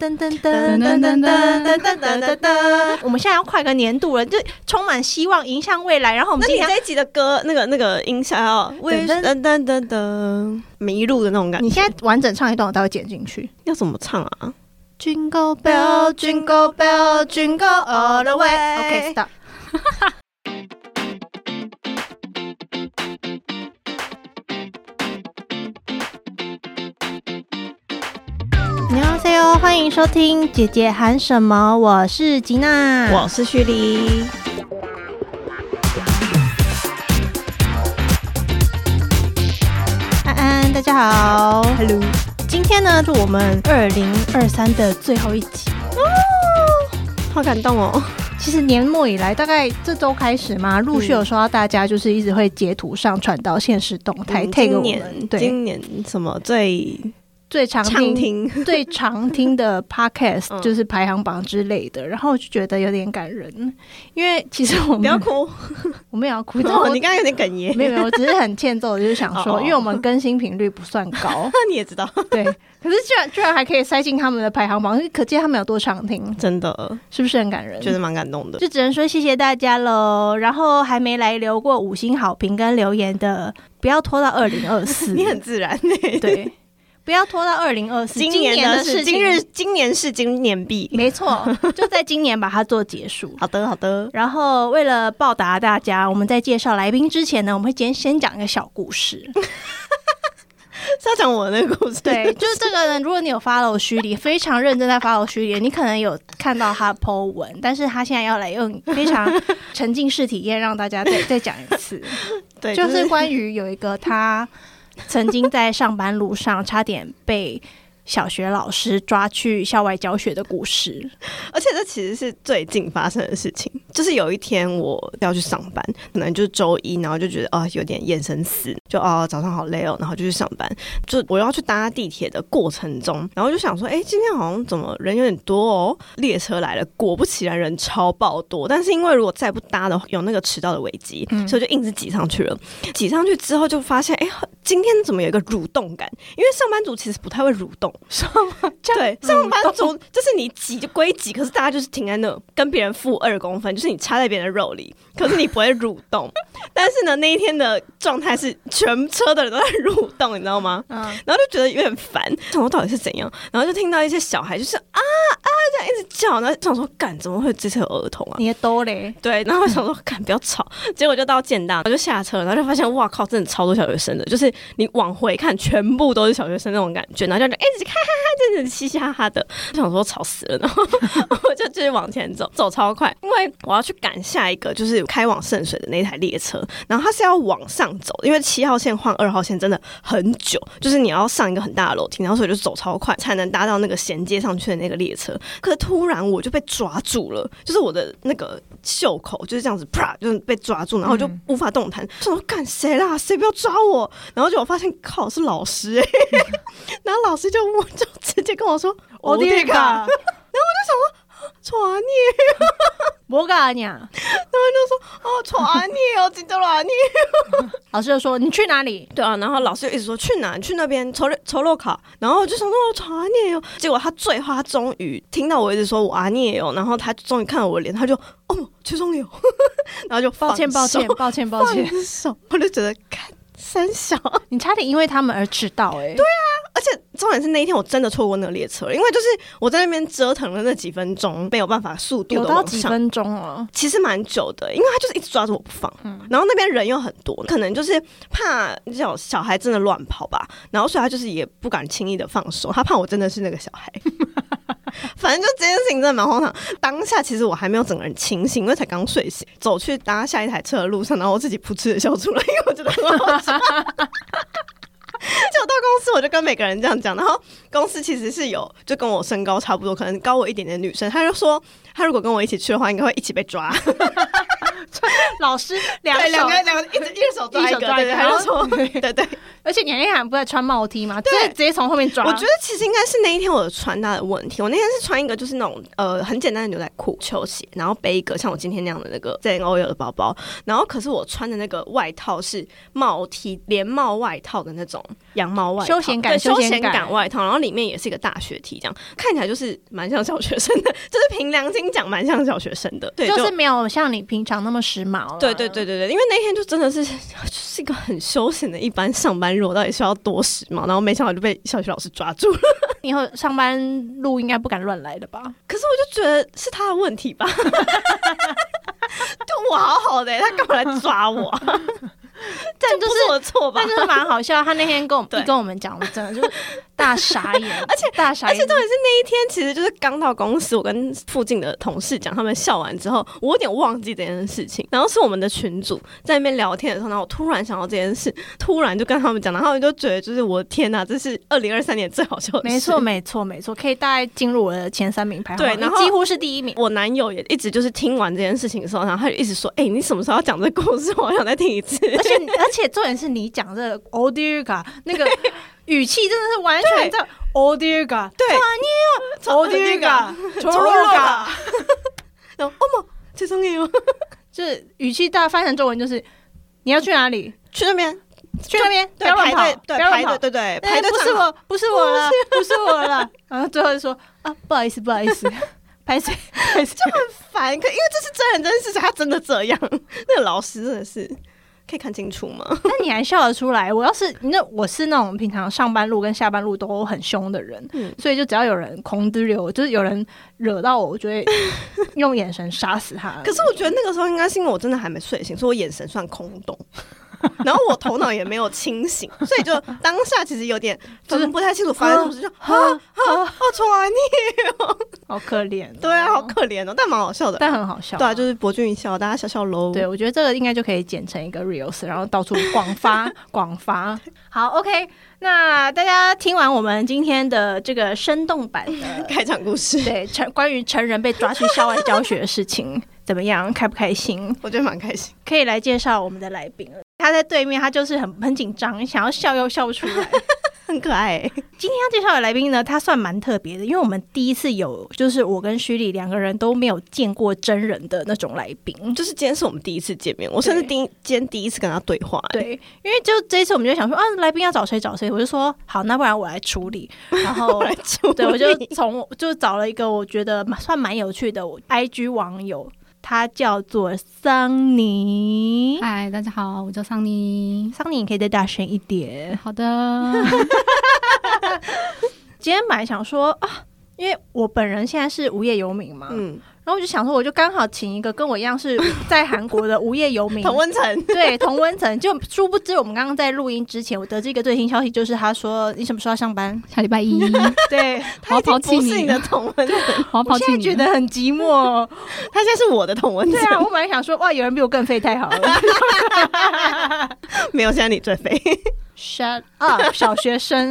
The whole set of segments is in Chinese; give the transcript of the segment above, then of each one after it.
噔噔噔噔噔噔噔噔噔噔，我们现在要快个年度了，就充满希望，迎向未来。然后我们今天这一集的歌，那个那个音效要噔噔噔噔噔迷路的那种感觉，你现在完整唱一段，我待会剪进去。要怎么唱啊？Jingle bell, jingle bell, jingle all the way. OK，stop 欢迎收听《姐姐喊什么》，我是吉娜，我是徐黎，安安，大家好。Hello，今天呢，是我们二零二三的最后一集哦。好感动哦。其实年末以来，大概这周开始嘛，陆续有收到大家就是一直会截图上传到现实动态嗯 take 我今年们对今年什么最最常畅听。听？最常听的 podcast 嗯就是排行榜之类的，然后就觉得有点感人，因为其实我们不要哭，我们也要哭，你刚刚有点哽咽。没有没有，我只是很欠揍，就是想说，哦哦因为我们更新频率不算高，那你也知道，对，可是居然居然还可以塞进他们的排行榜，可见他们有多常听，真的是不是很感人？觉得蛮感动的。就只能说谢谢大家喽。然后还没来留过五星好评跟留言的，不要拖到二零二四。你很自然，对，不要拖到二零二四。今年年的事情是今日，今年是今年币。没错，就在今年把它做结束。好的，好的。然后，为了报答大家，我们在介绍来宾之前呢，我们会先先讲一个小故事。是要讲我的那个故事。对，就是这个人，如果你有 follow 虚拟，非常认真在 follow 虚拟，你可能有看到他 po 文，但是他现在要来用非常沉浸式体验，让大家再再讲一次。对，就是关于有一个他曾经在上班路上差点被小学老师抓去校外教学的故事。而且这其实是最近发生的事情，就是有一天我要去上班，可能就是周一，然后就觉得啊、有点眼神死，就哦早上好累哦，然后就去上班。就我要去搭地铁的过程中，然后就想说，哎，今天好像怎么人有点多哦，列车来了，果不其然人超爆多。但是因为如果再不搭的话，有那个迟到的危机，所以就硬是挤上去了。挤上去之后就发现，哎，今天怎么有一个蠕动感？因为上班族其实不太会蠕动，对，上班族就是你挤就归挤，可是大家就是停在那，跟别人负二公分，就是你插在别人的肉里，可是你不会蠕动。但是呢，那一天的状态是全车的人都在蠕动，你知道吗？嗯，然后就觉得有点烦，想说到底是怎样，然后就听到一些小孩就是啊啊这样一直叫，然后想说干怎么会这次有儿童啊？你的兜嘞？对，然后我想说，干不要吵，结果就到建大，我就下车，然后就发现，哇靠，真的超多小学生的，就是你往回看，全部都是小学生那种感觉，然后就一直哈哈哈，真的嘻嘻哈哈的，我想说吵死了，然后 我就继续往前走，走超快，因为我要去赶下一个就是开往圣水的那台列车，然后它是要往上走，因为七号线换二号线真的很久，就是你要上一个很大的楼梯，然后所以就走超快才能搭到那个衔接上去的那个列车，可是突然我就被抓住了，就是我的那个袖口就是这样子，啪，就是被抓住，然后我就无法动弹。想说干谁啦？谁不要抓我？然后就我发现靠是老师哎、然后老师就我就直接跟我说我的的卡，传你摩嘎尼亚。哦传你哦，记得了你。老师就说你去哪里？对啊，然后老师就一直说去哪？去那边抽抽肉卡。然后我就想说我传你哦，结果他最后他终于听到我一直说我啊你也有，然后他终于看到我脸，他就哦邱中有，然后就抱歉，抱歉放手，抱歉，抱歉，放手，我就觉得看三小，你差点因为他们而迟到哎、对啊，而且重点是那一天我真的错过那个列车了，因为就是我在那边折腾了那几分钟，没有办法速度有到。几分钟哦。其实蛮久的，因为他就是一直抓着我不放，嗯然后那边人又很多，可能就是怕这种小孩真的乱跑吧，然后所以他就是也不敢轻易的放手，他怕我真的是那个小孩。反正就这件事情真的蛮荒唐。当下其实我还没有整个人清醒，因为才刚睡醒，走去搭下一台车的路上，然后我自己噗嗤的笑出来，因为我觉得很好笑。就到公司，我就跟每个人这样讲，然后公司其实是有就跟我身高差不多，可能高我一点点的女生，她就说她如果跟我一起去的话，应该会一起被抓。老师两对，两个两个一直一只手抓一个，对对，一手抓一个他就说，对对，而且你那天还不在穿帽 T 吗？对，直接从后面抓。我觉得其实应该是那一天我的穿搭的问题。我那天是穿一个就是那种呃很简单的牛仔裤、球鞋，然后背一个像我今天那样的那个 Z N O L 的包包。然后可是我穿的那个外套是帽 T 连帽外套的那种羊毛外套，休闲感休休闲感感外套，然后里面也是一个大学 T，这样看起来就是蛮像小学生的，就是凭良心讲蛮像小学生的。对，就是没有像你平常那么时髦啦。对对对对对，因为那天就真的是就是一个很休闲的一般上班日，我到底需要多时髦？然后没想到就被小学老师抓住了。以后上班路应该不敢乱来的吧？可是我就觉得是他的问题吧，就我好好的、他干嘛来抓我、啊？这不是我错吧但？就是蛮好笑。他那天跟我们跟我们讲，我真的就是 大傻眼，而且大傻眼，而且重点是那一天，其实就是刚到公司，我跟附近的同事讲，他们笑完之后，我有点忘记这件事情。然后是我们的群主在那边聊天的时候，然后我突然想到这件事，突然就跟他们讲，然后他们就觉得就是我的天哪，这是二零二三年最好笑的事。没错，没错，没错，可以大概进入我的前三名排行榜，对然后几乎是第一名。我男友也一直就是听完这件事情的时候，然后他就一直说：“哎、你什么时候要讲这故事？我好想再听一次。”而且重点是你讲这个 o d i g a 那个语气真的是完全在 o d i g a 对，Odiaga，Odiaga，然后哦这最重要，就是语气，大家翻译成中文就是你要去哪里？去那边？去那边？不要乱跑，不要乱跑，对对对，那不是我，不是我了，不是我了。然后最后就说啊，不好意思，不好意思，拍谁？就很烦，可因为这是真人真事，他真的这样。那个老师真的是。可以看清楚吗？那你还笑得出来？我要是那我是那种平常上班路跟下班路都很凶的人，嗯所以就只要有人空丢流，就是有人惹到我，我就会用眼神杀死他。可是我觉得那个时候应该是因为我真的还没睡醒，所以我眼神算空洞。然后我头脑也没有清醒，所以就当下其实有点就是不太清楚发生什么事，就啊啊啊！传你，好可怜哦、对啊，好可怜哦，但蛮好笑的。但很好笑。对啊，就是博君一笑，大家笑笑喽。对，我觉得这个应该就可以剪成一个 reels，然后到处广发 广发。好，OK，那大家听完我们今天的这个生动版的 开场故事，对成关于成人被抓去校外教学的事情怎么样？开不开心？我觉得蛮开心。可以来介绍我们的来宾了。他在对面，他就是很很紧张，想要笑又笑不出来。很可爱、欸，今天要介绍的来宾呢，他算蛮特别的，因为我们第一次有，就是我跟徐丽两个人都没有见过真人的那种来宾。就是今天是我们第一次见面，我甚至第一今天第一次跟他对话、欸。对，因为就这一次我们就想说啊，来宾要找谁找谁，我就说好，那不然我来处理。然后来处对，我就理从就找了一个我觉得算蛮有趣的 IG 网友，他叫做桑尼。嗨，大家好，我叫桑尼。桑尼，你可以再大声一点。好的，今天本来想说啊，因为我本人现在是无业游民嘛，嗯，然后我就想说，我就刚好请一个跟我一样是在韩国的无业游民，同温层。对同温层。就殊不知，我们刚刚在录音之前，我得知一个最新消息，就是他说你什么时候要上班？下礼拜一，对，我要抛弃不是你的你了，同温层，我要抛我现在弃你。觉得很寂寞哦。他现在是我的同温层。对啊，我本来想说，哇，有人比我更废，太好了。没有，现在你最废。Shut up，小学生。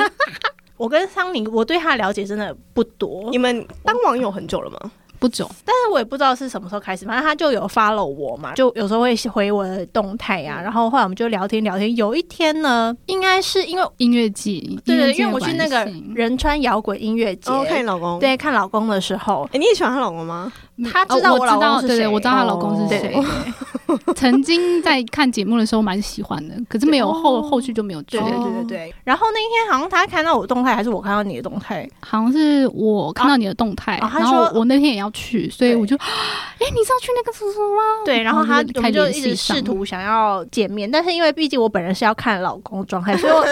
我跟桑尼，我对他了解真的不多你，们当网友很久了吗？不久，但是我也不知道是什么时候开始，反正他就有 follow 我嘛，就有时候会回我的动态呀、然后后来我们就聊天聊天。有一天呢，应该是因为音乐季，对对，因为我去那个仁川摇滚音乐节，哦，看你老公。，对看老公的时候，哎，你也喜欢她老公吗？他知道哦我我老公道，是谁对 对，我知道她老公是谁对。曾经在看节目的时候蛮喜欢的，可是没有后后续就没有追对。对对对对。然后那一天好像她看到我动态，还是我看到你的动态？好像是我看到你的动态，啊然后我那天也要去，所以我就，哎，你是要去那个叔叔吗？对，然后他就开我们就一直试图想要见面，但是因为毕竟我本人是要看老公状态，所以我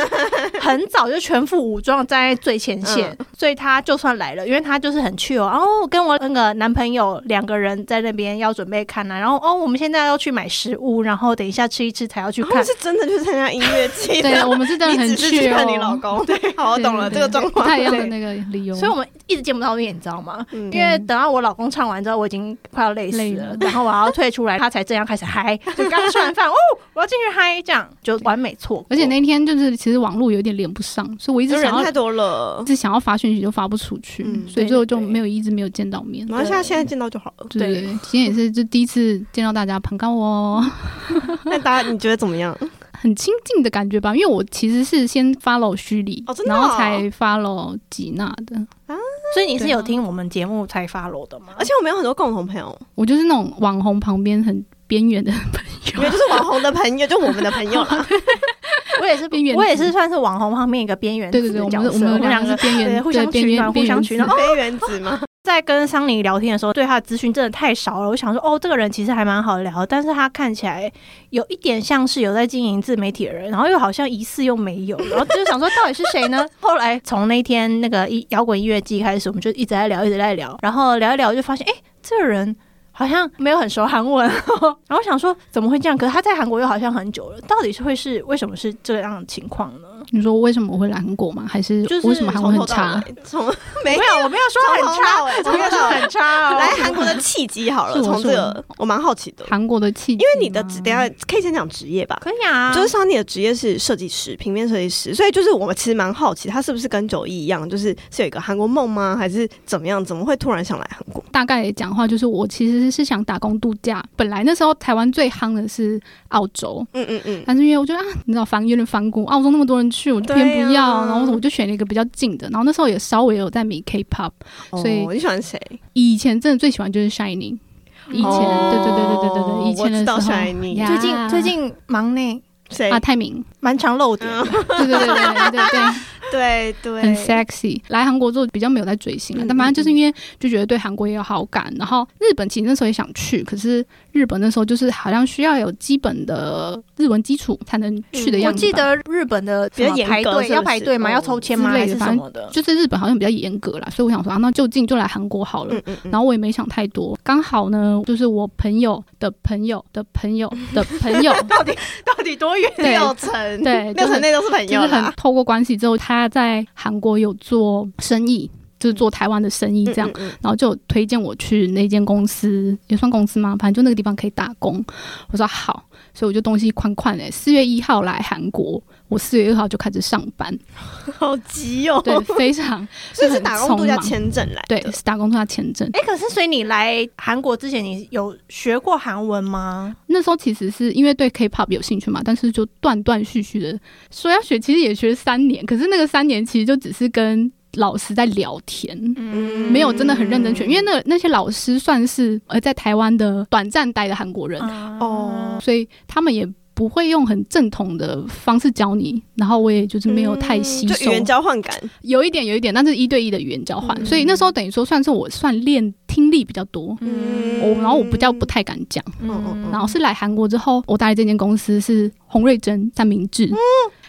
很早就全副武装站在最前线，所以他就算来了，因为他就是很去哦，然后跟我那个男朋友两个人在那边要准备看啊，然后哦，我们现在要去买食物，然后等一下吃一吃才要去看他。是真的去参加音乐季我们是真的很你只是去哦。看你老公。对，好，我懂了这个状况。太一样的那个理由。所以我们一直见不到面，你知道吗？嗯因为等到我老公唱完之后，我已经快要累死了了，然后我要退出来，他才正要开始嗨，就刚吃完饭哦，我要进去嗨，这样就完美错过。而且那天就是其实网络有点连不上，所以我一直想要人太多了一。直想要发讯息就发不出去，嗯所以最后就没有一直没有见到面。然后现在现在见到就好了。对今天也是就第一次见到大家，捧高我，那大家你觉得怎么样？很亲近的感觉吧，因为我其实是先 follow 虚拟，哦哦然后才 follow 吉娜的。所以你是有听我们节目才发罗的吗？而且我们有很多共同朋友，我就是那种网红旁边很边缘的朋友，也。就是网红的朋友，就我们的朋友啦。我也是 边缘我也是算是网红旁边一个边缘对对对，我子我们两两个个是边缘，对互相取暖互相取暖边缘子非原子吗？在跟桑尼聊天的时候，对他的资讯真的太少了。我想说，哦，这个人其实还蛮好聊，但是他看起来有一点像是有在经营自媒体的人，然后又好像疑似又没有，然后就想说到底是谁呢？后来从那天那个一摇滚音乐季开始，我们就一直在聊，一直在聊，然后聊一聊就发现，哎、这个人。好像没有很熟韩文，然后想说怎么会这样？可是他在韩国又好像很久了，到底是会是为什么是这样的情况呢？你说为什么我会来韩国吗？还是就是为什么韩国很差？从 没没有，我没有说很差，从头到尾我没有说很差哦。来韩国的契机好了，是从这个我蛮好奇的，韩国的契机因为你的职，等一下可以先讲职业吧。可以啊，就是像你的职业是设计师，平面设计师，所以就是我们其实蛮好奇，他是不是跟九一一样，就是是有一个韩国梦吗？还是怎么样？怎么会突然想来韩国？大概讲话就是我其实是想打工度假。本来那时候台湾最夯的是澳洲，嗯嗯嗯，但是因为我觉得啊，你知道反有点反骨，澳洲那么多人去，我就偏不要，啊然后我就选了一个比较近的。然后那时候也稍微有在迷 K-pop，所以哦你喜欢谁？以前真的最喜欢就是 Shining。以前、哦对对对对对对对，以前的我知道时候 Shining 最近最近忙呢，谁啊，泰明，蛮常露点的。对对对对对对对，对 对，很 sexy。来韩国之后比较没有在追星了，嗯但反正就是因为就觉得对韩国也有好感，然后日本其实那时候也想去，可是日本那时候就是好像需要有基本的日文基础才能去的我样子我。记得日本的比较排队严格要排队吗？哦要抽签吗？还是什么的？就是日本好像比较严格啦，所以我想说啊，那就近就来韩国好了。嗯嗯嗯，然后我也没想太多，刚好呢，就是我朋友的朋友的朋友 的朋友，到底到底多远？六层对六层内都是朋友就是很透过关系之后，他在韩国有做生意，就是做台湾的生意这样，嗯嗯嗯然后就推荐我去那间公司，也算公司吗？反正就那个地方可以打工。我说好，所以我就东西宽宽诶，四月一号来韩国，我四月二号就开始上班，好急哦，对，非常 所以是打工度假签证来对，是打工度假签证。哎，可是所以你来韩国之前，你有学过韩文吗？那时候其实是因为对 K-pop 有兴趣嘛，但是就断断续续的说要学，其实也学三年，可是那个三年其实就只是跟老师在聊天。嗯。没有真的很认真学，因为那那些老师算是呃在台湾的短暂待的韩国人，哦，所以他们也不会用很正统的方式教你，然后我也就是没有太吸收，嗯就语言交换感，有一点有一点，但是一对一的语言交换，嗯。所以那时候等于说算是我算练听力比较多，嗯。我然后我比较不太敢讲，嗯然后是来韩国之后，我待的这间公司是洪瑞珍三明治，嗯。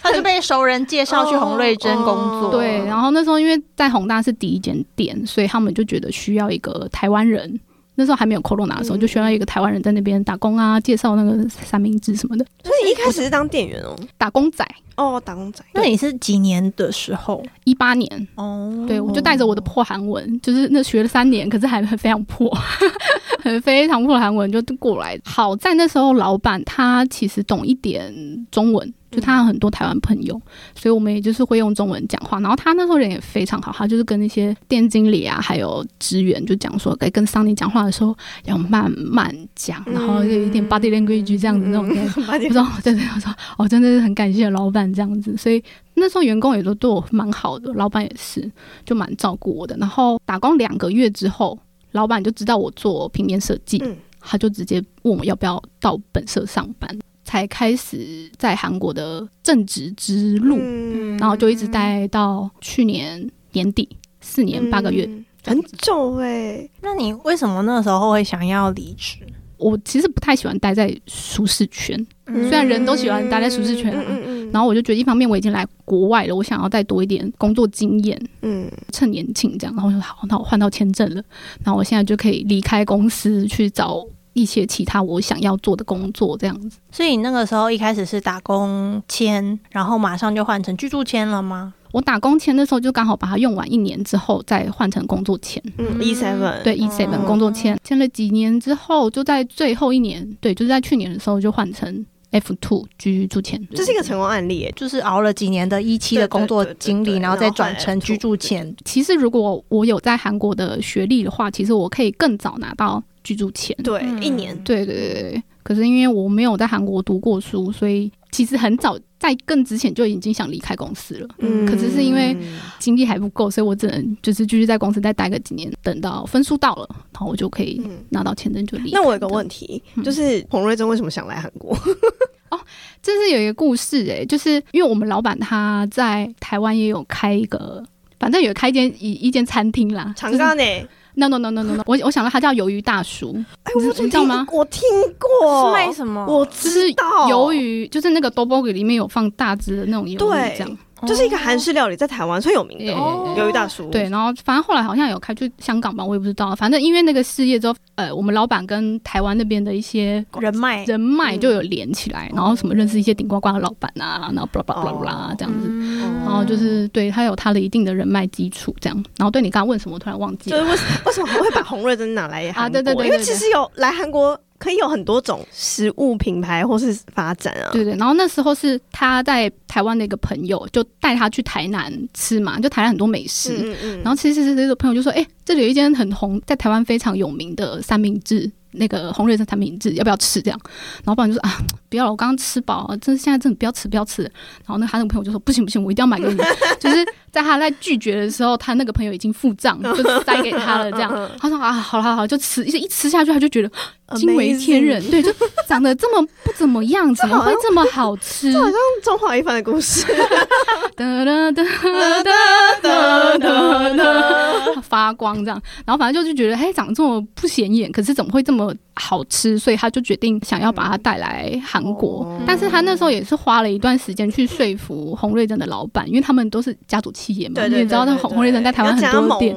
他就被熟人介绍去洪瑞珍工作。哦对，然后那时候因为在宏大是第一间店，所以他们就觉得需要一个台湾人。那时候还没有 corona 的时候，嗯就需要一个台湾人在那边打工啊，介绍那个三明治什么的，所以一开始是当店员哦，打工仔。哦，打工仔，那你是几年的时候？一八年，哦，对我就带着我的破韩文，就是那学了三年，可是还非常破，很非常破韩文就过来。好在那时候老板他其实懂一点中文，就他有很多台湾朋友，所以我们也就是会用中文讲话。然后他那时候人也非常好，他就是跟那些店经理啊，还有职员就讲说，该跟桑尼讲话的时候要慢慢讲，然后有一点 body language 这样子那种。嗯八点不知道，对对，我说哦真的是很感谢老板这样子，所以那时候员工也都对我蛮好的，老板也是就蛮照顾我的。然后打工两个月之后，老板就知道我做平面设计，嗯他就直接问我要不要到本社上班，才开始在韩国的正职之路，嗯然后就一直待到去年年底，四年八个月。嗯很久哎，那你为什么那时候会想要离职？我其实不太喜欢待在舒适圈，虽然人都喜欢待在舒适圈啊嗯嗯然后我就觉得一方面我已经来国外了，我想要再多一点工作经验，嗯趁年轻这样。然后我就说好，那我换到签证了，然后我现在就可以离开公司去找一些其他我想要做的工作，这样子。所以你那个时候一开始是打工签，然后马上就换成居住签了吗？我打工签的时候就刚好把它用完一年之后，再换成工作签。嗯，E seven 对，E seven 哦工作签签了几年之后，就在最后一年，对，就是在去年的时候就换成 F two 居住签，这是一个成功案例。就是熬了几年的一期的工作经历，然后再转成居住签。其实如果我有在韩国的学历的话，其实我可以更早拿到居住签。对，嗯一年。对对对对，可是因为我没有在韩国读过书，所以其实很早在更之前就已经想离开公司了。嗯可是是因为经济还不够，所以我只能就是继续在公司再待个几年，等到分数到了，然后我就可以嗯拿到签证就离开。那我有个问题，嗯就是彭瑞珍为什么想来韩国？哦这是有一个故事诶、就是因为我们老板他在台湾也有开一个。反正有开一间一一间餐厅啦，长就是冈呢？No no no no no no，我我想到他叫鱿鱼大叔，哎，你我知你知道吗？我听过，是卖什么？我就是知道，鱿鱼，就是那个 d o b o g 里面有放大只的那种鱿鱼，这样就是一个韩式料理，在台湾最有名的哦鱿鱼大叔。对，然后反正后来好像有开去香港吧，我也不知道。反正因为那个事业之后，呃，我们老板跟台湾那边的一些人脉，人脉就有连起来，然后什么认识一些顶呱呱的老板啊，然后巴拉巴拉巴拉哦这样子。嗯然后就是对他有他的一定的人脉基础，这样。然后对你刚刚问什么，我突然忘记了。就是为什为什么会把红瑞珍拿来韩国？啊对对对对因为其实有来韩国可以有很多种食物品牌或是发展啊。对对，然后那时候是他在台湾的一个朋友，就带他去台南吃嘛，就台南很多美食。嗯嗯嗯，然后吃吃吃，这个朋友就说：“哎、这里有一间很红，在台湾非常有名的三明治，那个红瑞珍三明治，要不要吃？”这样，然后老板就说：“啊，不要了，我刚刚吃饱了，真的现在真的不要吃，不要吃。”然后那他那个朋友就说：“不行不行，我一定要买给你。”就是在他在拒绝的时候，他那个朋友已经付账，就塞给他了。这样，他说：“啊，好了好了，就吃。”一一吃下去，他就觉得惊为天人，对，就长得这么不怎么样，怎么会这么好吃？这好像中华一番的故事。哒哒哒哒哒哒哒，发光这样，然后反正就是觉得，哎，长得这么不显眼，可是怎么会这么好吃？所以他就决定想要把它带来韩国。哦但是他那时候也是花了一段时间去说服洪瑞珍的老板，因为他们都是家族企业嘛，对对，你也知道，那对洪洪瑞珍在台湾很多店，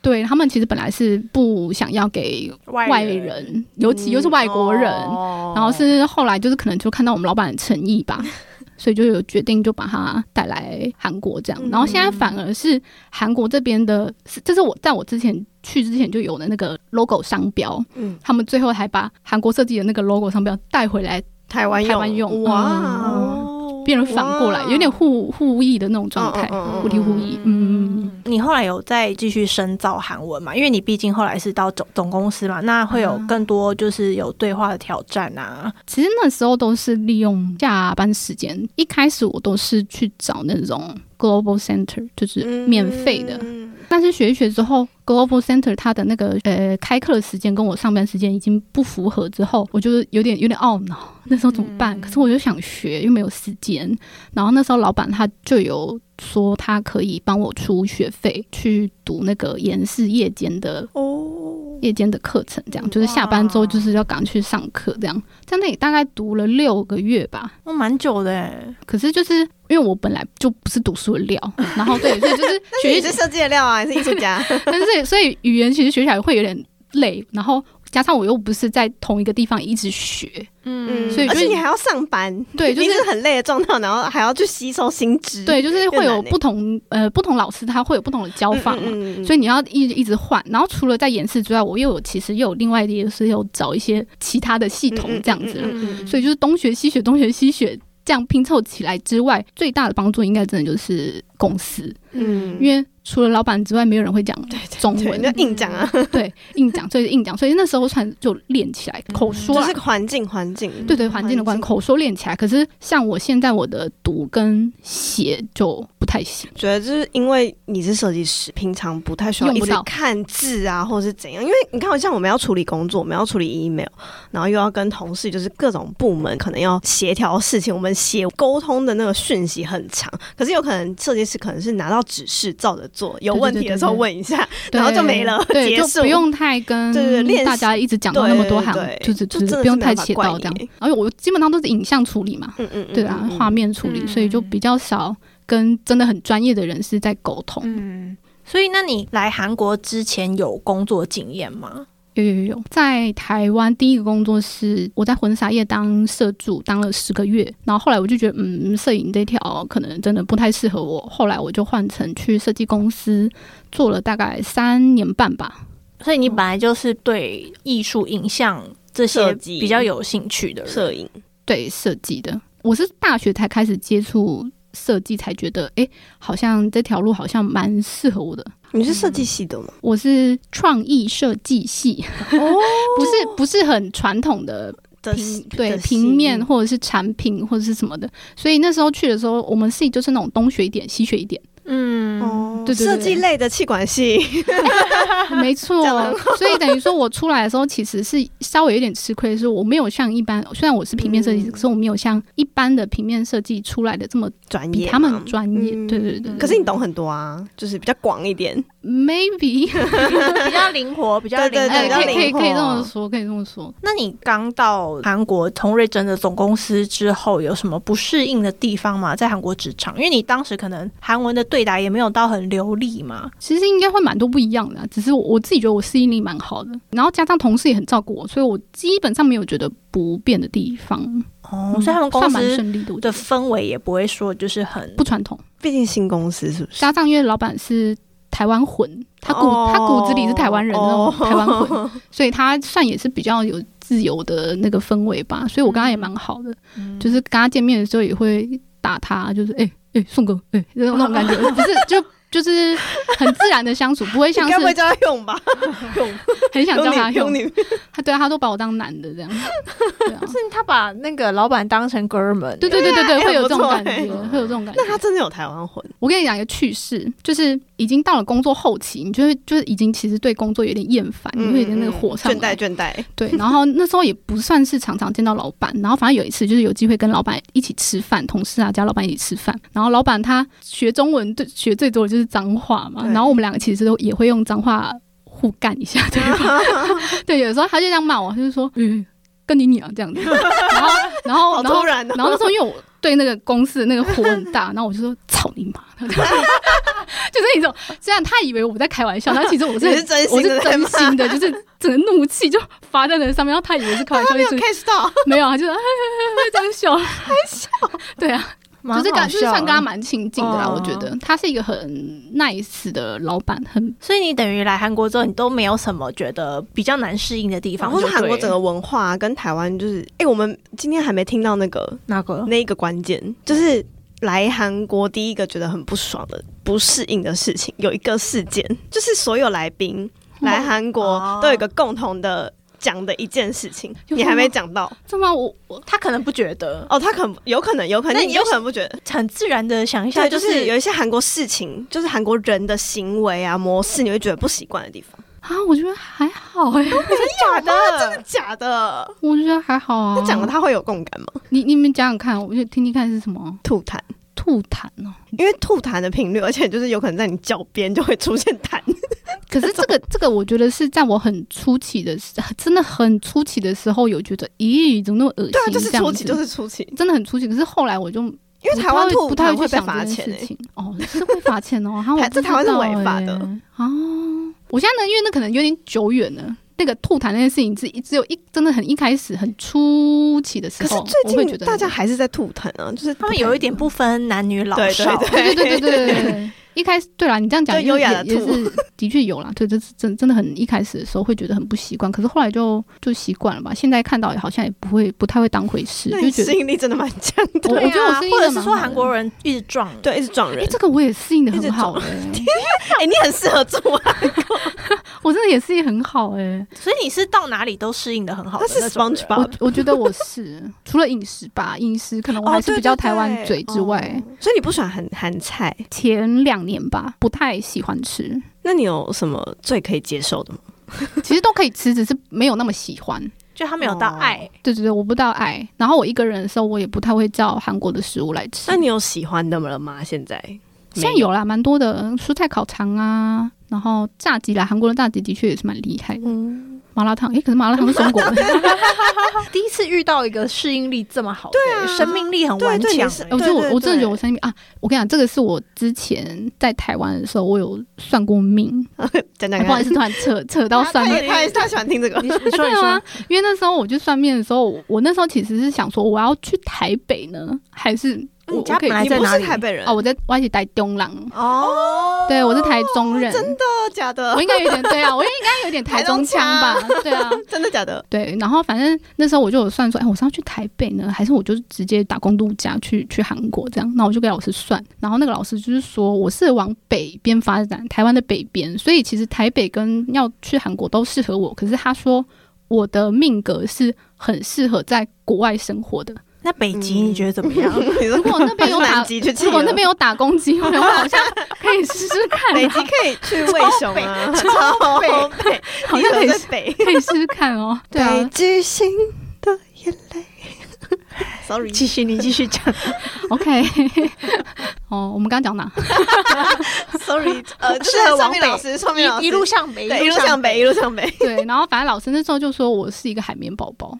对他们其实本来是不想要给外人，尤其又是外国人，哦然后是后来就是可能就看到我们老板的诚意吧，所以就有决定就把它带来韩国这样。嗯然后现在反而是韩国这边的，是这是我在我之前去之前就有的那个 logo 商标，嗯他们最后还把韩国设计的那个 logo 商标带回来，台湾台湾用哇变成反过来，有点互互译的那种状态，互利互译。嗯，你后来有再继续深造韩文嘛？因为你毕竟后来是到总总公司嘛，那会有更多就是有对话的挑战啊。其实那时候都是利用下班时间，一开始我都是去找那种 global center，就是免费的。嗯但是学一学之后，Global Center 它的那个呃开课的时间跟我上班时间已经不符合，之后我就有点有点懊恼，那时候怎么办？可是我又想学，又没有时间。然后那时候老板他就有说他可以帮我出学费去读那个延世夜间的哦，夜间的课程，这样就是下班之后就是要赶去上课，这样在那里大概读了六个月吧。哦，蛮久的欸，可是就是因为我本来就不是读书的料，然后对，所以就是 学一你是设计的料啊，还是艺术家？但是所以语言其实学起来会有点累，然后加上我又不是在同一个地方一直学，嗯所以就是而且你还要上班，对，就是很累的状态，然后还要去吸收新知，对，就是会有不同呃不同老师他会有不同的教法嘛。嗯，嗯所以你要一直一直换，然后除了在演示之外，我又有其实又有另外的，也是有找一些其他的系统这样子，嗯所以就是东学西学，东学西学，这样拼凑起来之外，最大的帮助应该真的就是公司，嗯。因为除了老板之外，没有人会讲中对，文，那硬讲啊，对，硬讲，所以硬讲，所以那时候突然就练起来，口说是环境环境，对对，环境的关，口说练起来。可是像我现在我的读跟写就不太行，觉得就是因为你是设计师，平常不太需要一直用不到看字啊，或者是怎样。因为你看，像我们要处理工作，我们要处理 email，然后又要跟同事，就是各种部门可能要协调事情，我们写沟通的那个讯息很长。可是有可能设计师可能是拿到指示照着做，有问题的时候问一下，然后就没了，对，结束就不。用太跟对对大家一直讲到那么多行对对，对就是就是不用太切到这样你。而且我基本上都是影像处理嘛，嗯嗯，嗯对啊画面处理，嗯所以就比较少跟真的很专业的人士在沟通。嗯，所以那你来韩国之前有工作经验吗？有有有有，在台湾第一个工作是我在婚纱业当摄助，当了十个月，然后后来我就觉得，嗯，摄影这条可能真的不太适合我，后来我就换成去设计公司做了大概三年半吧。所以你本来就是对艺术、影像这些比较有兴趣的。摄影，对设计的。我是大学才开始接触设计，才觉得哎、诶好像这条路好像蛮适合我的。你是设计系的吗？我是创意设计系，哦，不是不是很传统的的平对平面或者是产品或者是什么的，所以那时候去的时候，我们系就是那种东学一点西学一点，嗯，哦，对对对设计类的气管系，没错所以等于说我出来的时候其实是稍微有点吃亏，是我没有像一般，虽然我是平面设计师，嗯可是我没有像一般的平面设计出来的这么专业比他们嘛专业。嗯对对对，可是你懂很多啊，就是比较广一点。maybe 比较灵活，比较灵活。可以可以可以这么说，可以这么说。那你刚到韩国同瑞珍的总公司之后，有什么不适应的地方吗？在韩国职场，因为你当时可能韩文的对答也没有到很流利嘛。其实应该会蛮多不一样的啊、只是我我自己觉得我适应力蛮好的，然后加上同事也很照顾我，所以我基本上没有觉得不便的地方。哦，所以他们公算蛮司顺利的，氛围也不会说就是很不传统。毕竟新公司是不是？加上因为老板是台湾混，他骨、哦他骨子里是台湾人那种哦台湾混，所以他算也是比较有自由的那个氛围吧。所以我跟他也蛮好的，嗯就是跟他见面的时候也会打他，就是哎哎、宋哥哎、那种那种感觉，不是就。就是很自然的相处，不会像 是不会叫他用吧？用很想叫他用 他对啊他都把我当男的这样，对啊，是他把那个老板当成哥们。对对对对对，哎会有这种感觉，哎会有这种感觉那。他真的有台湾魂？我跟你讲一个趣事，就是已经到了工作后期，你就会就是已经其实对工作有点厌烦，你会有点那个火上嗯倦怠，倦怠。对，然后那时候也不算是常常见到老板，然后反正有一次就是有机会跟老板一起吃饭，同事啊加老板一起吃饭，然后老板他学中文对学最多的就是脏话嘛，然后我们两个其实都也会用脏话互干一下，对吧？对，有时候他就这样骂我，他就说嗯。跟你娘这样子，然后，然后，然后，然后那时候因为我对那个公司那个火很大，然后我就说操你妈，就是那种，虽然他以为我在开玩笑，但其实我是是真心我是真心的，就是整个怒气就发在那上面，然后他以为是开玩笑，他没有就是 catch 到，没有啊，就是这样笑，还笑，对啊，蛮就是跟好笑的就是算跟他蛮亲近的啦，哦我觉得他是一个很 nice 的老板，很所以你等于来韩国之后，你都没有什么觉得比较难适应的地方，或者韩国整个个文化跟台湾就是，哎，我们今天还没听到那个那个？那一个关键，就是来韩国第一个觉得很不爽的、不适应的事情，有一个事件，就是所有来宾来韩国哦。都有一个共同的讲的一件事情，你还没讲到这么我我他可能不觉得，哦，他可能有可能有可能，那你有可能不觉得。很自然的想一下，对，就就是有一些韩国事情，就是韩国人的行为啊、模式，你会觉得不习惯的地方。啊，我觉得还好哎、真的假的，真的假的？我觉得还好啊。他讲了，他会有共感吗？你你们讲讲看，我就听听看是什么吐痰，吐痰哦。因为吐痰的频率，而且就是有可能在你脚边就会出现痰。可是这个这个，我觉得是在我很初期的时，真的很初期的时候，有觉得，咦，怎么那么恶心？对啊，就是这样子初期，就是初期，真的很初期。可是后来我就因为台湾兔不太会被会去想这罚钱诶。件事情。哦，是会罚钱哦。哈，我台不知在台湾是违法的欸哦。我现在呢，因为那可能有点久远了。那个吐痰那件事情，是只有一真的很一开始很初期的时可是候，我会最近觉得大家还是在吐痰啊，就是他们有一点不分男女老少，对对对对对对对。一开始对啦，你这样讲优雅也也是的确有啦，对，这是真真的很一开始的时候会觉得很不习惯，可是后来就就习惯了吧。现在看到也好像也不会不太会当回事，就觉得适应力真的蛮强的。我觉得我适应或者是说得蛮好的。韩国人一直撞，对，一直撞人。哎、。这个我也适应的很好撞。哎、哎，你很适合住啊，我真的也适应很好哎、所以你是到哪里都适应的很好的他是那种人。SpongeBob 我我觉得我是除了饮食吧，饮食可能我还是比较台湾嘴之外，哦。所以你不喜欢韩韩菜？前两年吧不太喜欢吃，那你有什么最可以接受的吗？其实都可以吃，只是没有那么喜欢。就他没有到爱，对对对，我不到爱。然后我一个人的时候，我也不太会叫韩国的食物来吃。那你有喜欢的了吗？现在现在有啦，蛮多的蔬菜烤肠啊，然后炸鸡啦，韩国的炸鸡的确也是蛮厉害的。嗯，麻辣烫，诶，可是麻辣烫是中国的，第一次遇到一个适应力这么好的，对啊生命力很顽强。我觉得我我真的觉得我生命啊，我跟你讲，这个是我之前在台湾的时候，我有算过命。讲讲不好意思，突然扯 扯到算命他也。他喜欢听这个你。你说你对啊说，，因为那时候我去算命的时候，我我那时候其实是想说，我要去台北呢，还是我你家我可以你不本来在哪里是台北人哦，我在我一起待东郎，哦，对我是台中人，真的假的我？应该有点对啊，我应该有点台中腔吧，对啊。真的假的？对，然后反正那时候我就有算说，哎，我是要去台北呢，还是我就直接打工度假去去韩国这样？那我就给老师算，然后那个老师就是说我是往北边发展，台湾的北边，所以其实台北跟要去韩国都适合我。可是他说我的命格是很适合在国外生活的。那北极你觉得怎么样？如果那边有打如果那边有打工机会，我好像可以试试看、啊，北极可以去喂熊啊，超北，好像可以北。可以试试看哦。对啊，极星的眼泪。Sorry，继续，你继续讲。OK，哦，我们刚刚讲哪？Sorry，呃，就是上面老师，上面老师一一路向北，一路向北，一路向北。对，然后反正老师那时候就说我是一个海绵宝宝，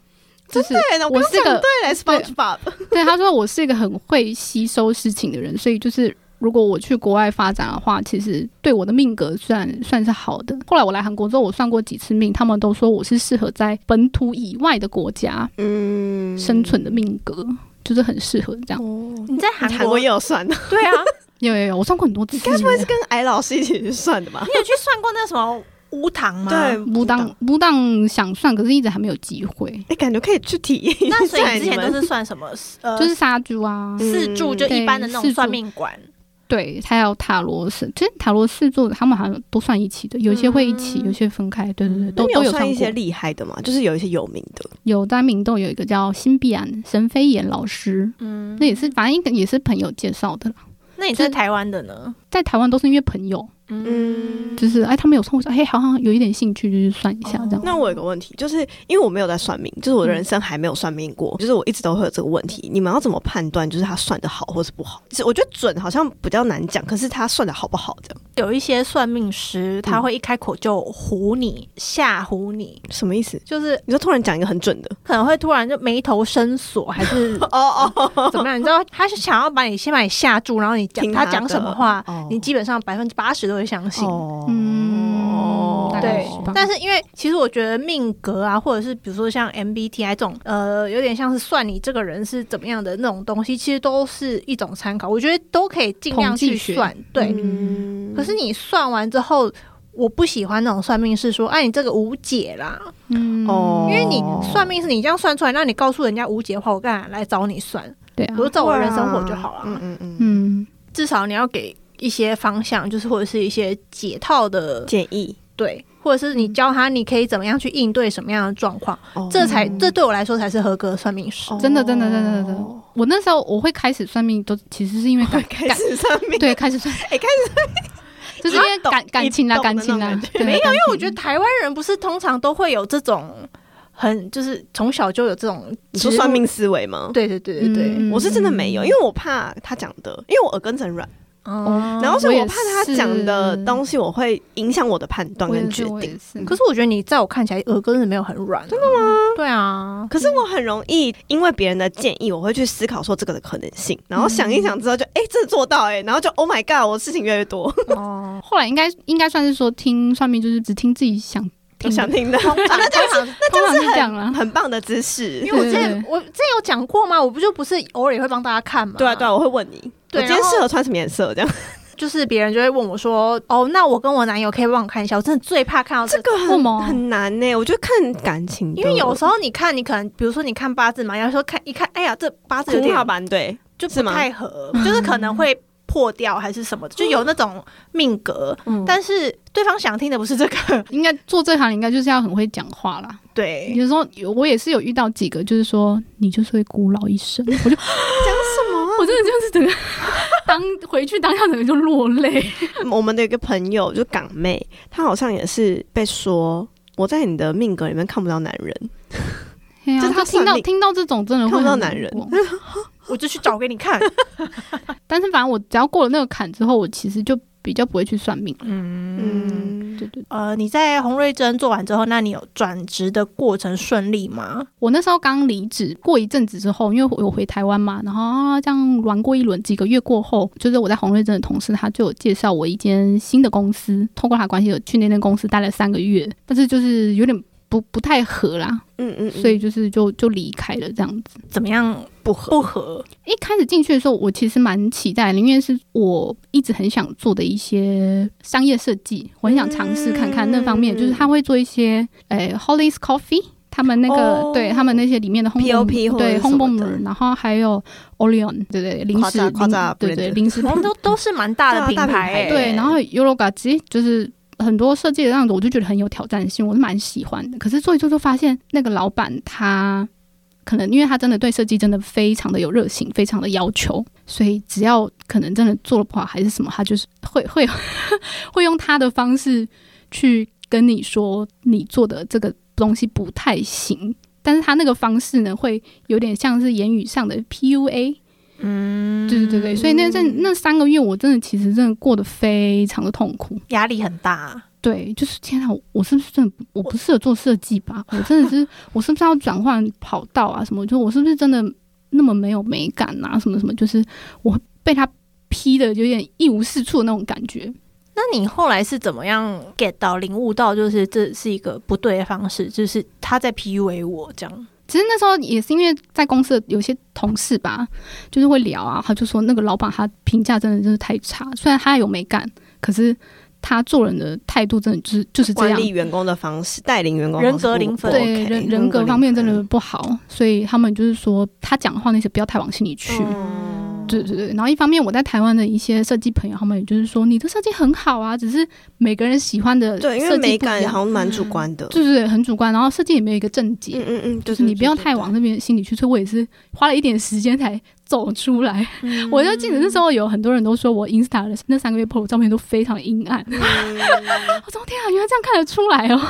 就是 对，我是个对嘞，SpongeBob。对他说我是一个很会吸收事情的人，所以就是。如果我去国外发展的话，其实对我的命格算算是好的。后来我来韩国之后，我算过几次命，他们都说我是适合在本土以外的国家嗯生存的命格，就是很适合这样。哦，你在韩韩国也有算的，对啊，有有有，我算过很多次。该不会是跟矮老师一起去算的吧？你有去算过那什么乌糖吗？对，不当不当想算，可是一直还没有机会。哎，感觉可以去体验一下。那所以之前都是算什么？呃，就是杀猪啊，嗯四柱，就一般的那种算命馆。对，还有塔罗是，其实塔罗四柱他们好像都算一起的，有些会一起，嗯有些分开。对对对，都都有算一些。厉害的嘛？就是有一些有名的，有在明洞有一个叫辛碧安神飞岩老师，嗯，那也是反正也是朋友介绍的啦。那你在台湾的呢？在台湾都是因为朋友，嗯就是哎他们有算，我说哎好像有一点兴趣，就是算一下这样。那我有个问题，就是因为我没有在算命，就是我的人生还没有算命过，就是我一直都会有这个问题。你们要怎么判断，就是他算的好或是不好？就是我觉得准好像比较难讲，可是他算的好不好，这样有一些算命师，他会一开口就唬你、吓唬你，什么意思？就是你说突然讲一个很准的，可能会突然就眉头深锁，还是 哦哦，怎么样？你知道，他是想要把你先把你吓住，然后你讲听他他讲什么话，哦你基本上百分之八十都会相信。哦。嗯对，但是因为其实我觉得命格啊，或者是比如说像 MBTI 这种，呃，有点像是算你这个人是怎么样的那种东西，其实都是一种参考，我觉得都可以尽量去算。对，嗯。可是你算完之后，我不喜欢那种算命是说，哎、你这个无解啦，嗯。哦因为你算命是你这样算出来，那你告诉人家无解的话，我干嘛来找你算？对啊。我，就照我的人生活就好了。嗯嗯嗯，嗯。至少你要给一些方向，就是或者是一些解套的建议，对，或者是你教他你可以怎么样去应对什么样的状况，哦。这才这对我来说才是合格的算命师。真的真的真的真的，我那时候我会开始算命，都其实是因为感 开始算命，对开始算，哎，开始就是因为感感情啦一懂的感情啦那种感，对没有，因为我觉得得台湾人不是通常都会有这种很就是从小就有这种你说算命思维吗？对对对对对，嗯。我是真的没有，因为我怕他讲的，因为我耳根子很软，哦然后所以我怕他讲的东西，我会影响我的判断跟决定。可是我觉得你在我看起来耳根子没有很软、真的吗？对啊，可是我很容易因为别人的建议，我会去思考说这个的可能性，然后想一想之后就哎、诶真的做到哎、然后就 Oh my God，我事情越来越多，哦，后来应该应该算是说听算命，就是只听自己想听的，想听的，通常通常通常是这样啦。很棒的知识因。为我之前我之前有讲过吗？我不就不是偶尔也会帮大家看吗？对啊对啊，我会问你，对我今天适合穿什么颜色？这样就是别人就会问我说：“哦，那我跟我男友可以帮我看一下？”我真的最怕看到这个，这个很难呢、我觉得看感情，因为有时候你看，你可能比如说你看八字嘛，有时候看一看，哎呀，这八字有天花点板对，就不是太合，就是可能会破掉还是什么的，就有那种命格。嗯，但是对方想听的不是这个，应该做这行应该就是要很会讲话啦。对，有时候我也是有遇到几个，就是说你就是会孤老一生，我就讲什么啊？我真的就是整个当回去当下整个就落泪。我们的一个朋友就港妹，她好像也是被说我在你的命格里面看不到男人，就是他他听到听到这种真的会看不到男人过我就去找给你看。但是反正我只要过了那个坎之后，我其实就比较不会去算命。嗯，嗯，对对，呃，你在洪瑞珍做完之后，那你有转职的过程顺利吗？我那时候刚离职，过一阵子之后，因为我回台湾嘛，然后啊这样玩过一轮，几个月过后，就是我在洪瑞珍的同事，他就有介绍我一间新的公司，通过他关系有去那间公司待了三个月，但是就是有点。不不太合啦，嗯嗯，嗯。所以就是就就离开了这样子。怎么样不合？不合？一开始进去的时候，我其实蛮期待的，因为是我一直很想做的一些商业设计，我很想尝试看看那方面。嗯就是他会做一些，诶、h o l l y s Coffee，他们那个、哦。对他们那些里面的 home POP 对是什 home 么的。bomber，然后还有 Orion，对对，零食对对零食哦，都都是蛮大的品大大品牌、牌。欸，对，然后 Euroga 其实就是很多设计的样子，我就觉得很有挑战性，我是蛮喜欢的。可是做一做就发现，那个老板他可能因为他真的对设计真的非常的有热情，非常的要求，所以只要可能真的做的不好还是什么，他就是会会 会用他的方式去跟你说你做的这个东西不太行。但是他那个方式呢，会有点像是言语上的 PUA，嗯，对对对对，所以那阵那三个月，我真的其实真的过得非常的痛苦。压力很大。对，就是天啊，我我是不是真的我不适合做设计吧？我真的是，我是不是要转换跑道啊？什么？就我是不是真的那么没有美感啊？什么什么？就是我被他批的有点一无是处的那种感觉。那你后来是怎么样 get 到领悟到，就是这是一个不对的方式，就是他在 PUA 我这样？其实那时候也是因为在公司的有些同事吧，就是会聊啊，他就说那个老板他评价真的就是太差，虽然他有美感，可是他做人的态度真的就是就是这样。管理，员工的方式，带领员工人格零分对人人格方面真的不好，所以他们就是说他讲的话那些不要太往心里去。嗯对对对，然后一方面我在台湾的一些设计朋友，他们也就是说你的设计很好啊，只是每个人喜欢的对，因为设计美感好像蛮主观的，对对对，很主观。然后设计也没有一个正解，嗯嗯嗯，就是你不要太往那边心里去。所以我也是花了一点时间才走出来。嗯我就记得那时候有很多人都说我 Insta 的那三个月 PO 的照片都非常阴暗。嗯 我说天啊，原来这样看得出来哦。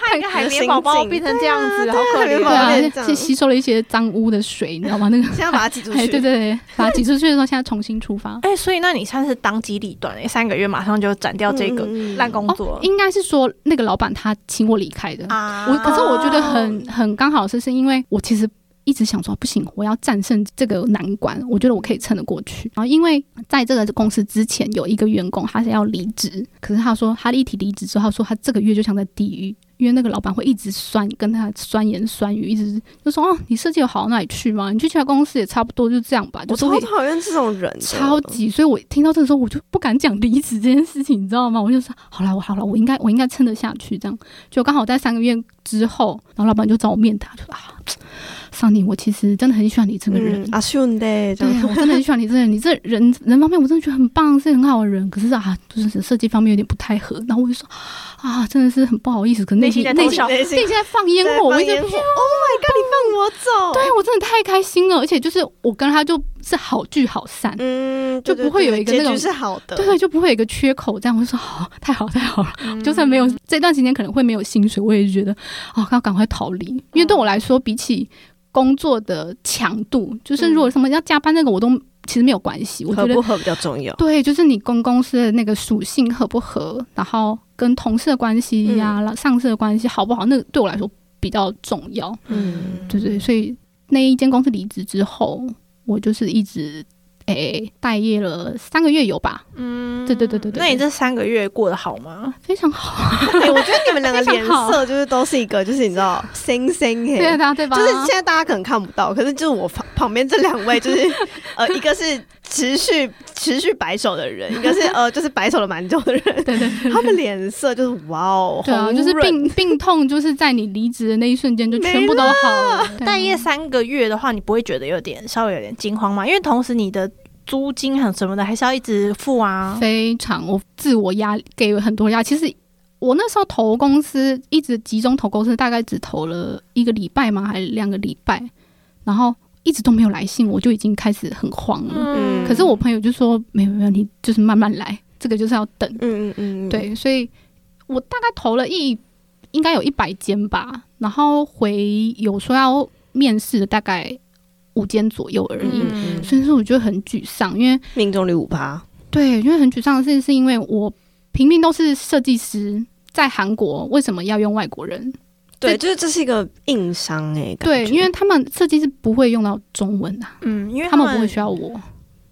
他一个海绵宝宝变成这样子，好可怜对啊宝宝变，这样是吸收了一些脏污的水，你知道吗？那个 现在把它挤出哎，去，对对对，把它挤出去的时候，现在重新出发。哎、所以那你算是当机立断，哎，三个月马上就斩掉这个烂工作、应该是说那个老板他请我离开的。啊我可是我觉得很很刚好是是因为我其实一直想说不行，我要战胜这个难关，我觉得我可以撑得过去。然后因为在这个公司之前有一个员工他是要离职，可是他说他一提离职之后，他说他这个月就像在地狱。因为那个老板会一直酸跟他酸言酸语，一直就说哦，你设计有好到哪里去吗？你去其他公司也差不多就这样吧，就我超讨厌这种人，超级，所以我听到这个时候，我就不敢讲离职这件事情，你知道吗？我就说好了，我好了，我应该我应该撑得下去，这样就刚好在三个月之后，然后老板就找我面谈，就说啊，桑尼，我其实真的很喜欢你这个人。嗯，阿顺的，对啊，我真的很喜欢你这个人，你这人人方面我真的觉得很棒，是很好的人。可是啊，就是设计方面有点不太合。然后我就说啊，真的是很不好意思，可是内心内心内心在放烟火，我一直，Oh my god！你放我走，对我真的太开心了，而且就是我跟他就是好聚好散。嗯，就不会有一个那种是好的，对对，就不会有一个缺口，这样我就说好、太好太好了。就算没有这段时间可能会没有薪水，我也觉得哦，要赶快逃离，因为对我来说，比起工作的强度，就是如果什么要加班那个，我都其实没有关系。我觉得合不合比较重要。对，就是你跟公司的那个属性合不合，然后跟同事的关系呀、上司的关系好不好，那个对我来说比较重要。嗯，对对，所以那一间公司离职之后，我就是一直诶待业了三个月有吧，嗯对对对对对那你这三个月过得好吗？非常好。哎，我觉得你们两个 脸色就是都是一个，就是你知道星星对哎。啊，对吧？就是现在大家可能看不到，可是就是我旁旁边这两位，就是 呃，一个是持续持续摆手的人，一个是 呃，就是摆手了蛮久的人，对对对他们脸色就是哇哦，对啊，就是病病痛，就是在你离职的那一瞬间就全部都好了。待业三个月的话，你不会觉得有点稍微有点惊慌吗？因为同时你的租金很什么的还是要一直付啊。非常，我自我压力给了很多压力。其实我那时候投公司，一直集中投公司，大概只投了一个礼拜吗？还是两个礼拜？然后一直都没有来信，我就已经开始很慌了。嗯可是我朋友就说没有没有，你就是慢慢来，这个就是要等。嗯嗯嗯，嗯，对，所以我大概投了一应该有一百间吧，然后回有说要面试的大概五间左右而已。嗯，所以说我觉得很沮丧，因为命中率五趴，对，因为很沮丧的事是因为我平平都是设计师，在韩国为什么要用外国人？对，就是这是一个硬伤哎，感对，因为他们设计师不会用到中文啊，嗯，因为他们不会需要我。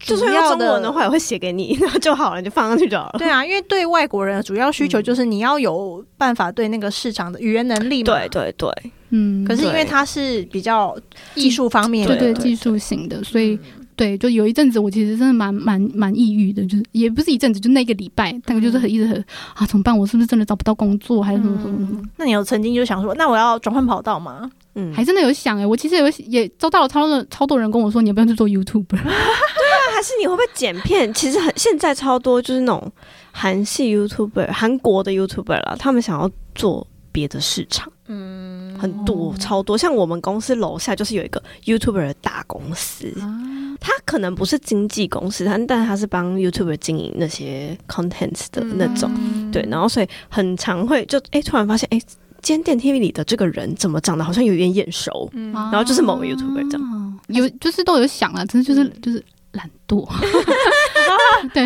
就是要要中文的话，也会写给你，然后就好了，你就放上去就好了。对啊，因为对外国人的主要需求就是你要有办法对那个市场的语言能力嘛。对对对，嗯，可是因为对它是比较艺术方面的，对对技术型的，所以对，就有一阵子我其实真的蛮蛮蛮抑郁的，就是也不是一阵子，就那个礼拜，大概就是很一直很啊，怎么办？我是不是真的找不到工作，还是什么什么什么？那你有曾经就想说，那我要转换跑道吗？嗯，还真的有想哎、我其实有也遭到了超多超多人跟我说，你要不要去做 YouTube？对啊还是你会不会剪片？其实很现在超多就是那种韩系 YouTuber、韩国的 YouTuber 啦，他们想要做别的市场，嗯，很多超多。像我们公司楼下就是有一个 YouTuber 的大公司，他可能不是经纪公司，但但他是帮 YouTuber 经营那些 contents 的那种，对，然后所以很常会就哎、突然发现哎。今天电梯里的这个人怎么长得好像有点眼熟？嗯。然然后就是某个 YouTuber 这样。样，有就是都有想了，真的就是、就是懒惰，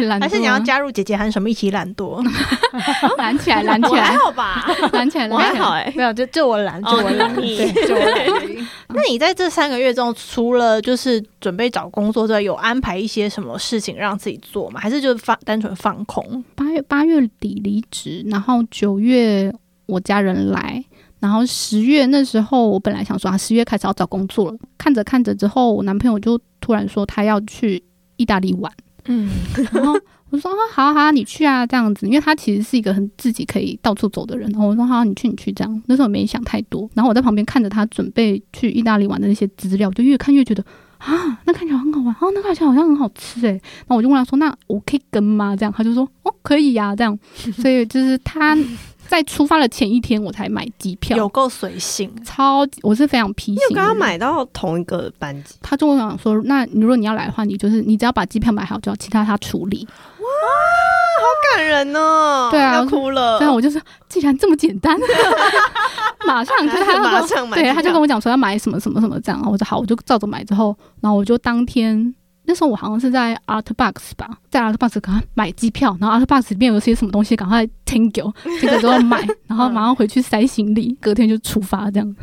对懒惰，还是你要加入姐姐喊什么一起懒惰？懒起来，懒起来。还来，好吧，懒起来，我还好哎、没有，就就我懒，就我懒，哦你。对，就我懒。而已。那你在这三个月中，除了就是准备找工作之外，有安排一些什么事情让自己做吗？还是就是放单纯放空？八月八月底离职，然后九月我家人来，然后十月那时候我本来想说啊，十月开始要找工作了，看着看着之后，我男朋友就突然说他要去意大利玩，嗯，然后我说啊，好好，你去啊，这样子，因为他其实是一个很自己可以到处走的人，然后我说好，你去你去这样，那时候没想太多，然后我在旁边看着他准备去意大利玩的那些资料，就越看越觉得。啊，那看起来很好玩哦，那看起来好像很好吃诶。然后我就问他说：“那我可以跟吗？”这样他就说：“哦，可以呀、这样，所以就是他在出发的前一天我才买机票，有够随性。超级我是非常批你信的人。有跟他买到同一个班级？他就跟我讲说：“那如果你要来的话，你就是你只要把机票买好就好，其他他处理。”哇，好感人哦，对啊要哭了。对啊，我就说，既然这么简单，马上就是他马上买对他就跟我讲说要买什么什么什么这样，我说好，我就照着买之后，然后我就当天。那时候我好像是在 Artbox 吧，在 Artbox 赶快买机票，然后 Artbox 里面有些什么东西，赶快 Tango 这个都要买，然后马上回去塞行李，隔天就出发，这样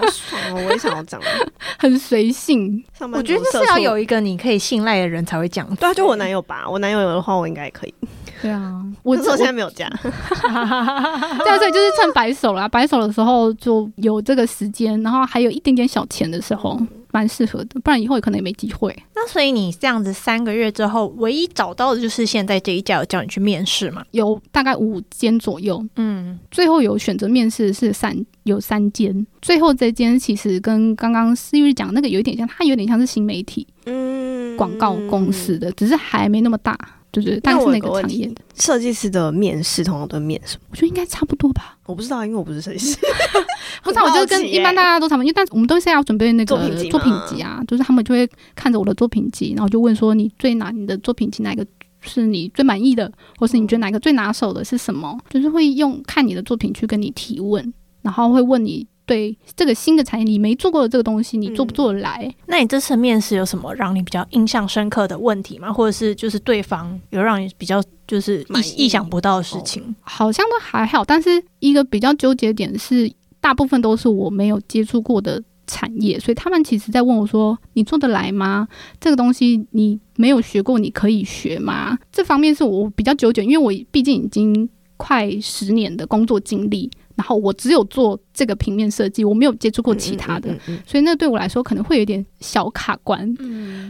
好爽哦！我也想要这样。很随性。上班我觉得是要有一个你可以信赖的人才会这样。对啊，就我男友吧。我男友有的话，我应该也可以。对啊，我我现在没有假。对啊，所以就是趁白手啦，白手的时候就有这个时间，然后还有一点点小钱的时候，蛮适合的，不然以后也可能也没机会。那所以你这样子三个月之后，唯一找到的就是现在这一家有叫你去面试嘛？有大概五间左右，嗯，最后有选择面试是三有三间，最后这间其实跟刚刚思玉讲那个有一点像，它有点像是新媒体嗯。广告公司的，只是还没那么大，就是但是那个问题个产业的，设计师的面试通常都面什么？我觉得应该差不多吧。我不知道，因为我不是设计师。不知道，我就是跟一般大家都差不多，因为但是我们都是要准备那个作品集啊，就是他们就会看着我的作品集，然后就问说你最拿你的作品集哪一个是你最满意的，或是你觉得哪个最拿手的是什么？就是会用看你的作品去跟你提问，然后会问你对这个新的产业你没做过的这个东西，你做不做得来？那你这次面试有什么让你比较印象深刻的问题吗？或者是就是对方有让你比较就是意意意想不到的事情？好像都还好，但是一个比较纠结点是，大部分都是我没有接触过的产业，所以他们其实在问我说：“你做得来吗？这个东西你没有学过，你可以学吗？”这方面是我比较纠结，因为我毕竟已经快十年的工作经历，然后我只有做这个平面设计我没有接触过其他的所以那对我来说可能会有点小卡关。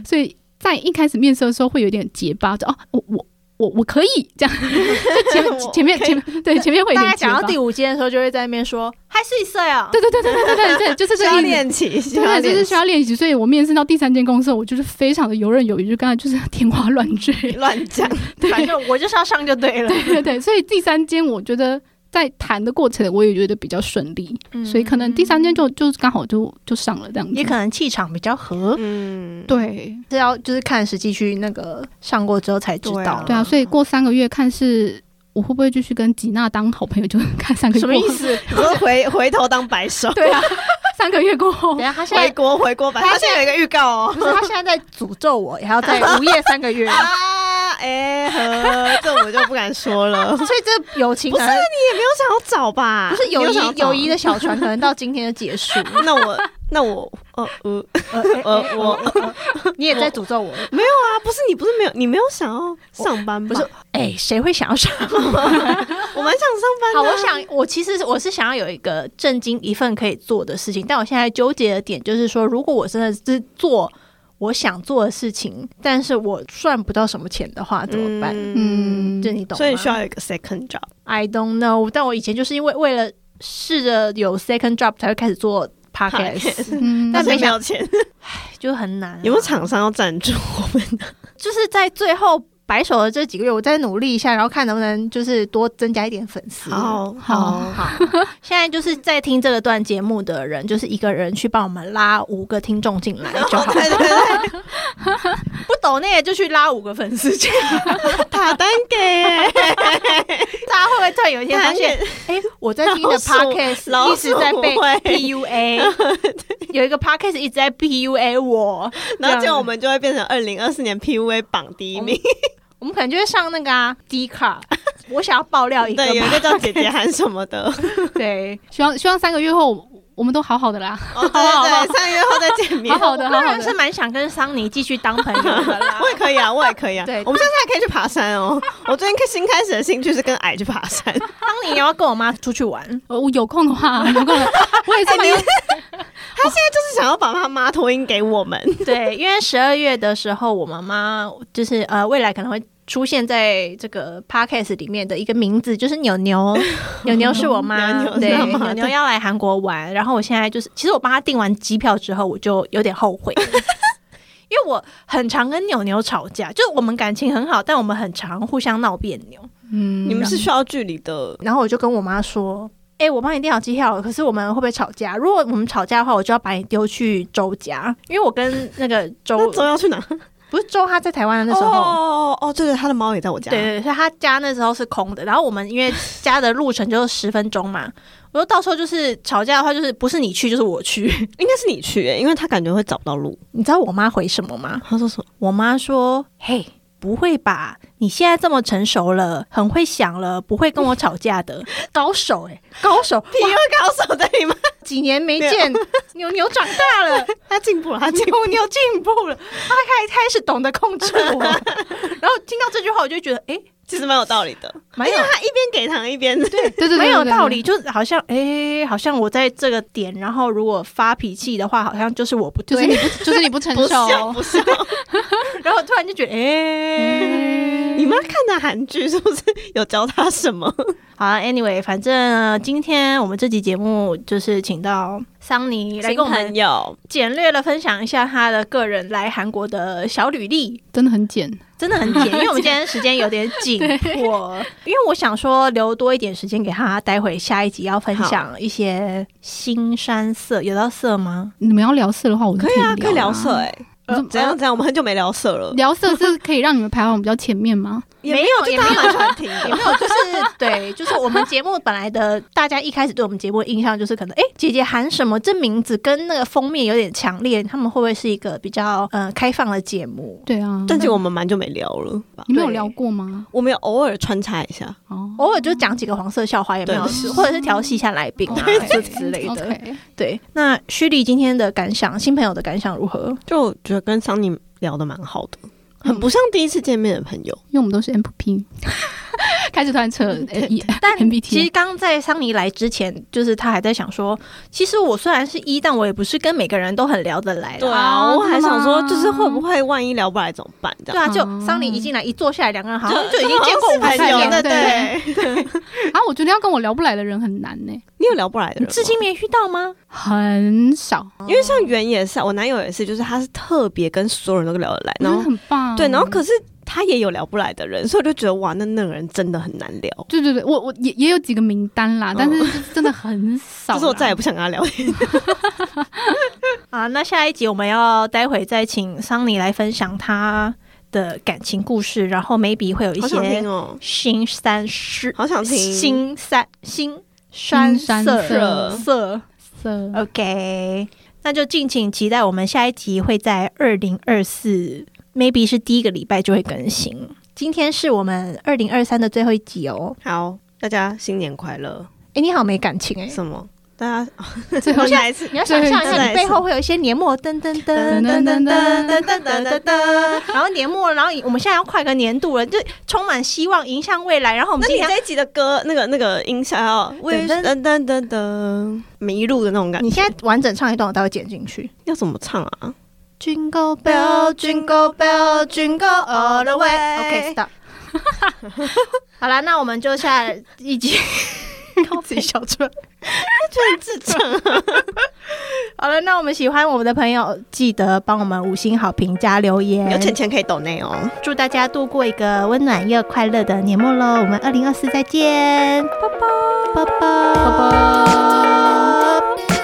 所以在一开始面试的时候会有点结巴就哦我我我我可以这样。前面前面前面对前面会大家讲到第五间的时候就会在那边说还是一啊对对对对对对对就是这要练习对就是需要练习所以我面试到第三间公司我就是非常的游刃有余就刚才就是天花乱坠乱讲反正我就是要上就对了对对所以第三间我觉得在谈的过程，我也觉得比较顺利，所以可能第三天就就刚好就就上了这样子，也可能气场比较合，嗯，对是要就是看实际去那个上过之后才知道。对啊，所以过三个月看是我会不会继续跟吉娜当好朋友，就看三个月？什么意思？你说回回头当白手，对啊，三个月过后等，下他现在回国回国白，他现在有一个预告哦。不是他现在在诅咒我，也要在午夜三个月。啊，哎呵，这我就不敢说了。所以这友情不是你也没有想要找吧？不是友谊友谊的小船，可能到今天就结束。那我那我呃呃呃呃我你也在诅咒我？没有啊，不是你不是没有你没有想要上班？不是，哎，谁会想要上班？我蛮想上班好。我想，我其实我是想要有一个正经一份可以做的事情，但我现在纠结的点就是说，如果我真的是做我想做的事情，但是我赚不到什么钱的话，怎么办？嗯这你懂吗？所以你需要有一个 second job。I don't know，但我以前就是因为为了试着有 second job 才会开始做 podcast，嗯，但没想但没有钱，就很难啊、有没有厂商要赞助我们？就是在最后白手的这几个月，我再努力一下，然后看能不能就是多增加一点粉丝。好好好，现在就是在听这个段节目的人，就是一个人去帮我们拉五个听众进来就好。对 对对，不懂那个就去拉五个粉丝进来，塔单给。耶，大家会不会突然有一天发现，哎、我在听的 podcast 老一直在被 PUA，有一个 podcast 一直在 PUA 我，然后这样我们就会变成二零二四年 PUA 榜第一名。我们可能就会上那个啊 D 卡，我想要爆料一个对，有一嘛，个叫姐姐喊什么的。对，希望希望三个月后我们都好好的啦。哦，对对对，三个月后再见面。好好的，好好的是。蛮想跟桑尼继续当朋友的啦 我。也可以啊，我也可以啊。对我们现在还可以去爬山哦。我最近新开始的兴趣是跟矮去爬山。当你要跟我妈出去玩，呃我有空的话，有空的，我也是蛮有就是想要把他妈托音给我们。对，因为十二月的时候，我妈妈就是呃，未来可能会出现在这个 podcast 里面的一个名字，就是牛牛。牛牛是我妈，牛牛是对，牛牛要来韩国玩。然后我现在就是，其实我帮她订完机票之后，我就有点后悔。因为我很常跟牛牛吵架，就是我们感情很好，但我们很常互相闹别扭。嗯你们是需要距离的，然后我就跟我妈说：“哎、我帮你订好机票了，可是我们会不会吵架？如果我们吵架的话，我就要把你丢去周家，因为我跟那个周那周要去哪？不是周他在台湾的那时候。哦哦，对对，他的猫也在我家。对对，所以他家那时候是空的，然后我们因为家的路程就是十分钟嘛，我说到时候就是吵架的话，就是不是你去就是我去。应该是你去，因为他感觉会找不到路。你知道我妈回什么吗？她说什么？我妈说：“嘿，不会吧？你现在这么成熟了，很会想了，不会跟我吵架的，高手哎、高手！你又高手的你吗？几年没见，牛牛长大了，他进步了，他进步。牛牛进步了，他开开始懂得控制我。然后听到这句话，我就觉得，哎、其实蛮有道理的，蛮有因为他一边给糖一边对对对对，蛮有道理，。就是好像，哎、好像我在这个点，然后如果发脾气的话，好像就是我不对，就是你不，就是你不成不像熟。不笑。然后突然就觉得，哎、你妈看的韩剧是不是有教他什么？好啊，anyway，反正、呃今天我们这集节目就是请到桑尼来跟我们友，简略的分享一下他的个人来韩国的小履历。真的很简，真的很简，因为我们今天时间有点紧迫，因为我想说留多一点时间给他，待会下一集要分享一些新山色，有到色吗？你们要聊色的话，我是可以啊，可以聊聊色哎。呃怎样怎样？我们很久没聊色了，聊色是可以让你们排行比较前面吗？也没有，也没有就大家蛮喜欢听的。也没有，就是对，就是我们节目本来的，大家一开始对我们节目的印象就是可能，哎、姐姐喊什么？这名字跟那个封面有点强烈，他们会不会是一个比较呃开放的节目？对啊，但是我们蛮久没聊了吧？你们有聊过吗？我们有偶尔穿插一下，哦偶尔就讲几个黄色笑话，也没有事，或者是调戏一下来宾啊，这之类的。对，那徐丽今天的感想，新朋友的感想如何？就觉得跟桑尼聊的蛮好的，很不像第一次见面的朋友。因为我们都是 MP，开始团车，呃一但其实刚在桑尼来之前，就是他还在想说，其实我虽然是一，但我也不是跟每个人都很聊得来啦。对啊啊，我还想说，就是会不会万一聊不来怎么办？对啊，就哦桑尼一进来一坐下来，两个人好像就就已经见过五次面了。对。啊，我觉得要跟我聊不来的人很难呢，你有聊不来的人？至今没遇到吗？很少，因为像袁也是啊，我男友也是，就是他是特别跟所有人都聊得来，然后很棒。对，然后可是他也有聊不来的人，所以我就觉得哇，那那个人真的很难聊。对对对，我我也也有几个名单啦，但是真的很少啦。就是我再也不想跟他聊天。啊，那下一集我们要待会再请桑尼来分享他的感情故事，然后 maybe 会有一些哦，新山事、好想听。新三新山新山色色色。色 OK，那就敬请期待，我们下一集会在二零二四，maybe 是第一个礼拜就会更新。今天是我们二零二三的最后一集哦。好，大家新年快乐！哎，你好没感情哎、什么？大家 最后一下一次你要想象一下，你背后会有一些年末噔噔噔噔噔噔噔噔噔噔噔，然后年末，然后我们现在要快个年度了，就充满希望，迎向未来。然后我们今天，这一集的歌，那个那个音效要噔噔噔噔噔噔迷路的那种感觉，你现在完整唱一段，我待会剪进去。要怎么唱啊？Jingle bell, jingle bell, jingle all the way. OK, stop. 好了，那我们就下一集。自己笑出来，就很智障。好了，那我们喜欢我们的朋友，记得帮我们五星好评加留言，有钱钱可以抖内哦。祝大家度过一个温暖又快乐的年末喽！我们二零二四再见，拜拜，拜拜，拜拜。